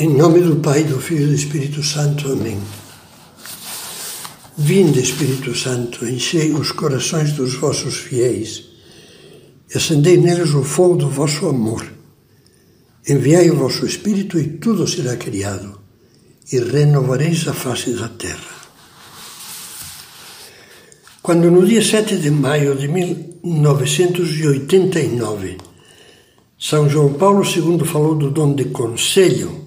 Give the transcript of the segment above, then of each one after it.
Em nome do Pai, do Filho e do Espírito Santo. Amém. Vinde, Espírito Santo, enchei os corações dos vossos fiéis e acendei neles o fogo do vosso amor. Enviai o vosso Espírito e tudo será criado, e renovareis a face da terra. Quando no dia 7 de maio de 1989 são João Paulo II falou do dom de conselho,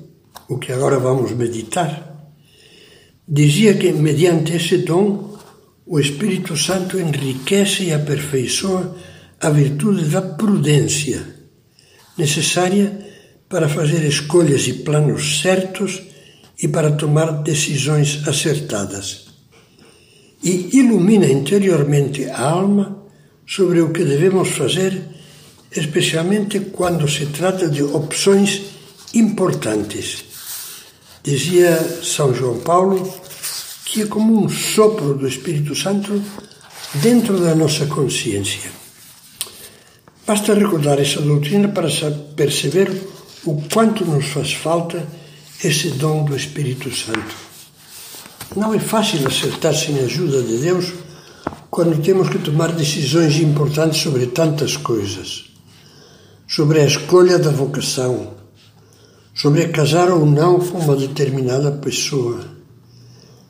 o que agora vamos meditar. Dizia que, mediante esse dom, o Espírito Santo enriquece e aperfeiçoa a virtude da prudência, necessária para fazer escolhas e planos certos e para tomar decisões acertadas. E ilumina interiormente a alma sobre o que devemos fazer especialmente quando se trata de opções importantes. Dizia São João Paulo que é como um sopro do Espírito Santo dentro da nossa consciência. Basta recordar essa doutrina para perceber o quanto nos faz falta esse dom do Espírito Santo. Não é fácil acertar sem a ajuda de Deus quando temos que tomar decisões importantes sobre tantas coisas sobre a escolha da vocação, sobre casar ou não com uma determinada pessoa,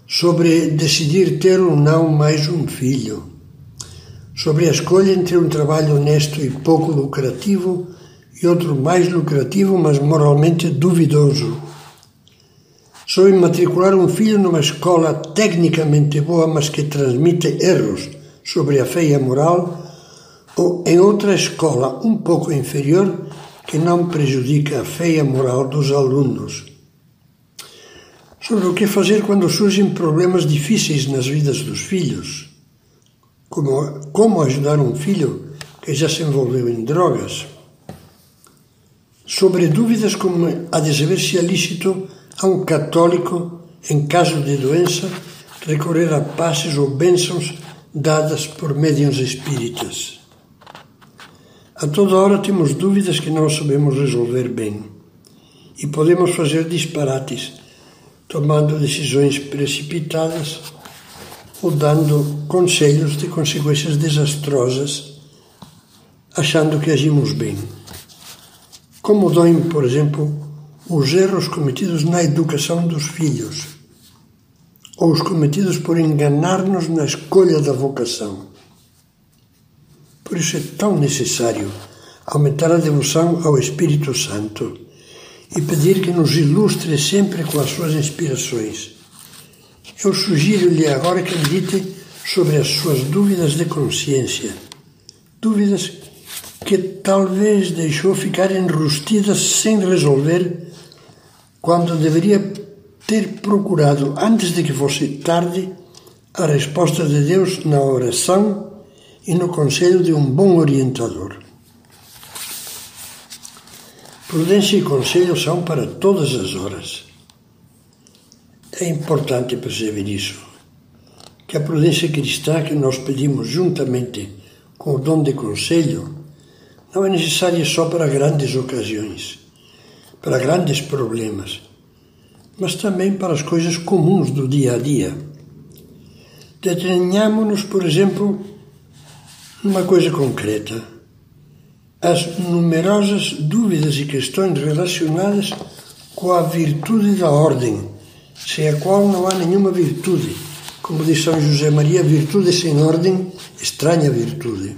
sobre decidir ter ou não mais um filho, sobre a escolha entre um trabalho honesto e pouco lucrativo e outro mais lucrativo, mas moralmente duvidoso. Sobre matricular um filho numa escola tecnicamente boa, mas que transmite erros sobre a fé e a moral ou em outra escola um pouco inferior que não prejudica a fé e a moral dos alunos. Sobre o que fazer quando surgem problemas difíceis nas vidas dos filhos. Como, como ajudar um filho que já se envolveu em drogas. Sobre dúvidas como a de saber se é lícito a um católico, em caso de doença, recorrer a passes ou bênçãos dadas por médiuns espíritas. A toda hora temos dúvidas que não sabemos resolver bem e podemos fazer disparates, tomando decisões precipitadas ou dando conselhos de consequências desastrosas, achando que agimos bem. Como doem, por exemplo, os erros cometidos na educação dos filhos ou os cometidos por enganar-nos na escolha da vocação. Por isso é tão necessário aumentar a devoção ao Espírito Santo e pedir que nos ilustre sempre com as suas inspirações. Eu sugiro-lhe agora que medite sobre as suas dúvidas de consciência, dúvidas que talvez deixou ficar enrustidas sem resolver quando deveria ter procurado, antes de que fosse tarde, a resposta de Deus na oração e no conselho de um bom orientador. Prudência e conselho são para todas as horas. É importante perceber isso, que a prudência cristã que nós pedimos juntamente com o dom de conselho não é necessária só para grandes ocasiões, para grandes problemas, mas também para as coisas comuns do dia a dia. Detenhamos-nos, por exemplo, numa coisa concreta. As numerosas dúvidas e questões relacionadas com a virtude da ordem, sem a qual não há nenhuma virtude. Como diz São José Maria, virtude sem ordem, estranha virtude.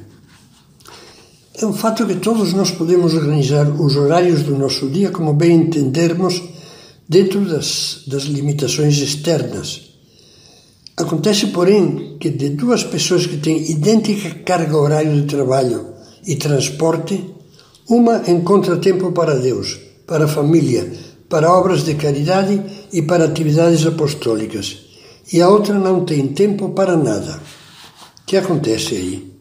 É um fato que todos nós podemos organizar os horários do nosso dia como bem entendermos dentro das, das limitações externas Acontece, porém, que de duas pessoas que têm idêntica carga horária de trabalho e transporte, uma encontra tempo para Deus, para a família, para obras de caridade e para atividades apostólicas, e a outra não tem tempo para nada. O que acontece aí?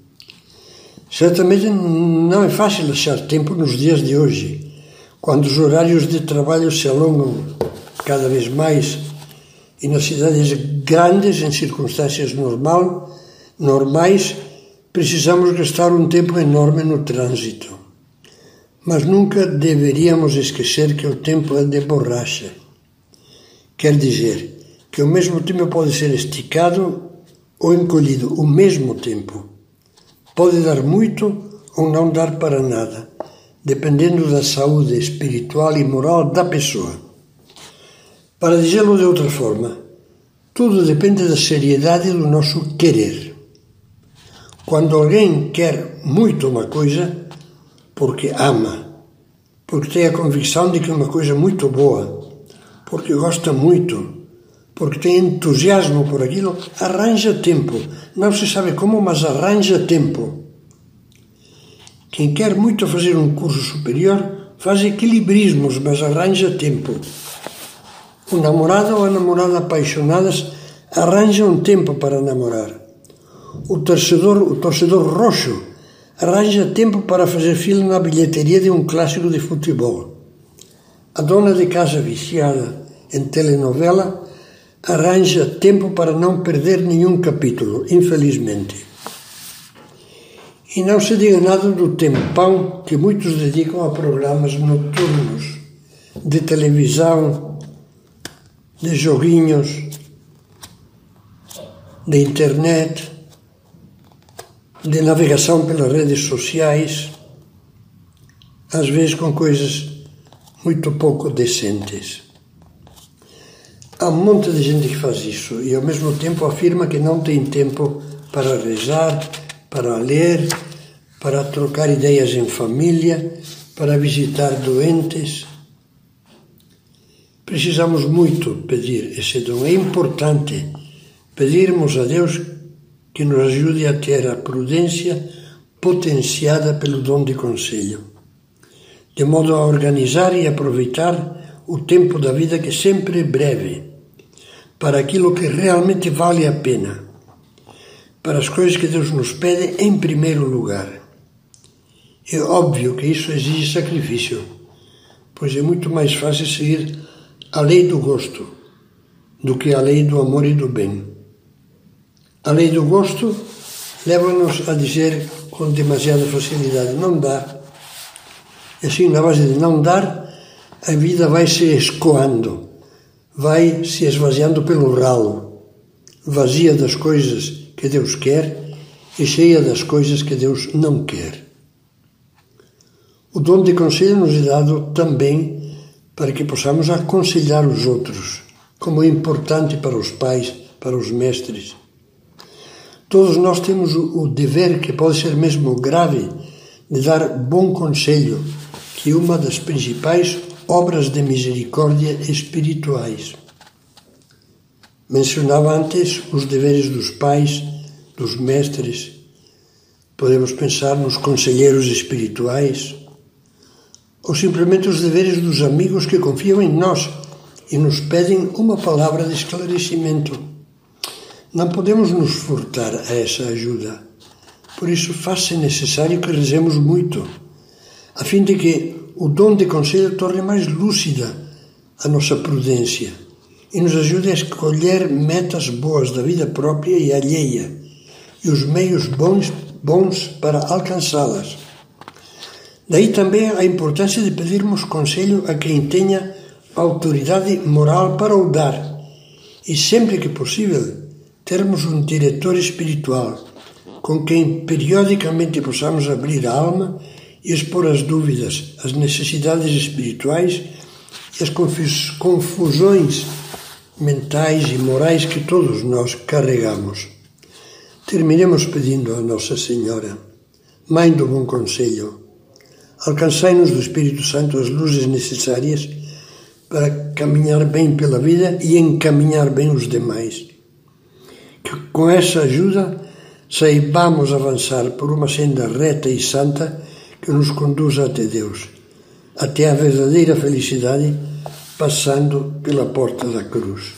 Certamente não é fácil achar tempo nos dias de hoje, quando os horários de trabalho se alongam cada vez mais e nas cidades grandes, em circunstâncias normal, normais, precisamos gastar um tempo enorme no trânsito. Mas nunca deveríamos esquecer que o tempo é de borracha. Quer dizer que o mesmo tempo pode ser esticado ou encolhido o mesmo tempo. Pode dar muito ou não dar para nada, dependendo da saúde espiritual e moral da pessoa. Para dizê-lo de outra forma, tudo depende da seriedade do nosso querer. Quando alguém quer muito uma coisa, porque ama, porque tem a convicção de que é uma coisa muito boa, porque gosta muito, porque tem entusiasmo por aquilo, arranja tempo. Não se sabe como, mas arranja tempo. Quem quer muito fazer um curso superior faz equilibrismos, mas arranja tempo. O namorado ou a namorada apaixonadas arranjam tempo para namorar. O torcedor, o torcedor roxo arranja tempo para fazer fila na bilheteria de um clássico de futebol. A dona de casa viciada em telenovela arranja tempo para não perder nenhum capítulo, infelizmente. E não se diga nada do tempão que muitos dedicam a programas noturnos de televisão, de joguinhos, de internet, de navegação pelas redes sociais, às vezes com coisas muito pouco decentes. Há um monte de gente que faz isso e ao mesmo tempo afirma que não tem tempo para rezar, para ler, para trocar ideias em família, para visitar doentes. Precisamos muito pedir esse dom. É importante pedirmos a Deus que nos ajude a ter a prudência potenciada pelo dom de conselho, de modo a organizar e aproveitar o tempo da vida que sempre é breve, para aquilo que realmente vale a pena, para as coisas que Deus nos pede em primeiro lugar. É óbvio que isso exige sacrifício, pois é muito mais fácil seguir a lei do gosto do que a lei do amor e do bem. A lei do gosto leva-nos a dizer com demasiada facilidade: não dá. E assim, na base de não dar, a vida vai se escoando, vai se esvaziando pelo ralo, vazia das coisas que Deus quer e cheia das coisas que Deus não quer. O dom de conselho nos é dado também para que possamos aconselhar os outros, como é importante para os pais, para os mestres Todos nós temos o dever, que pode ser mesmo grave, de dar bom conselho, que é uma das principais obras de misericórdia espirituais. Mencionava antes os deveres dos pais, dos mestres. Podemos pensar nos conselheiros espirituais, ou simplesmente os deveres dos amigos que confiam em nós e nos pedem uma palavra de esclarecimento. Não podemos nos furtar a essa ajuda. Por isso, faz-se necessário que rezemos muito, a fim de que o dom de conselho torne mais lúcida a nossa prudência e nos ajude a escolher metas boas da vida própria e alheia e os meios bons, bons para alcançá-las. Daí também a importância de pedirmos conselho a quem tenha autoridade moral para o dar e, sempre que possível, termos um diretor espiritual com quem periodicamente possamos abrir a alma e expor as dúvidas, as necessidades espirituais e as confusões mentais e morais que todos nós carregamos. Terminemos pedindo a Nossa Senhora, Mãe do Bom Conselho, alcançai-nos do Espírito Santo as luzes necessárias para caminhar bem pela vida e encaminhar bem os demais que com essa ajuda saibamos avançar por uma senda reta e santa que nos conduza até Deus, até a verdadeira felicidade, passando pela porta da cruz.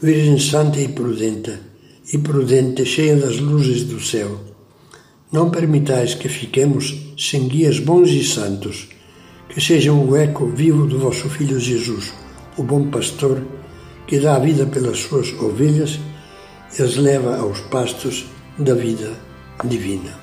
Virgem Santa e prudente, e prudente, cheia das luzes do céu, não permitais que fiquemos sem guias bons e santos, que sejam o eco vivo do vosso Filho Jesus, o bom pastor, que dá a vida pelas suas ovelhas e as leva aos pastos da vida divina.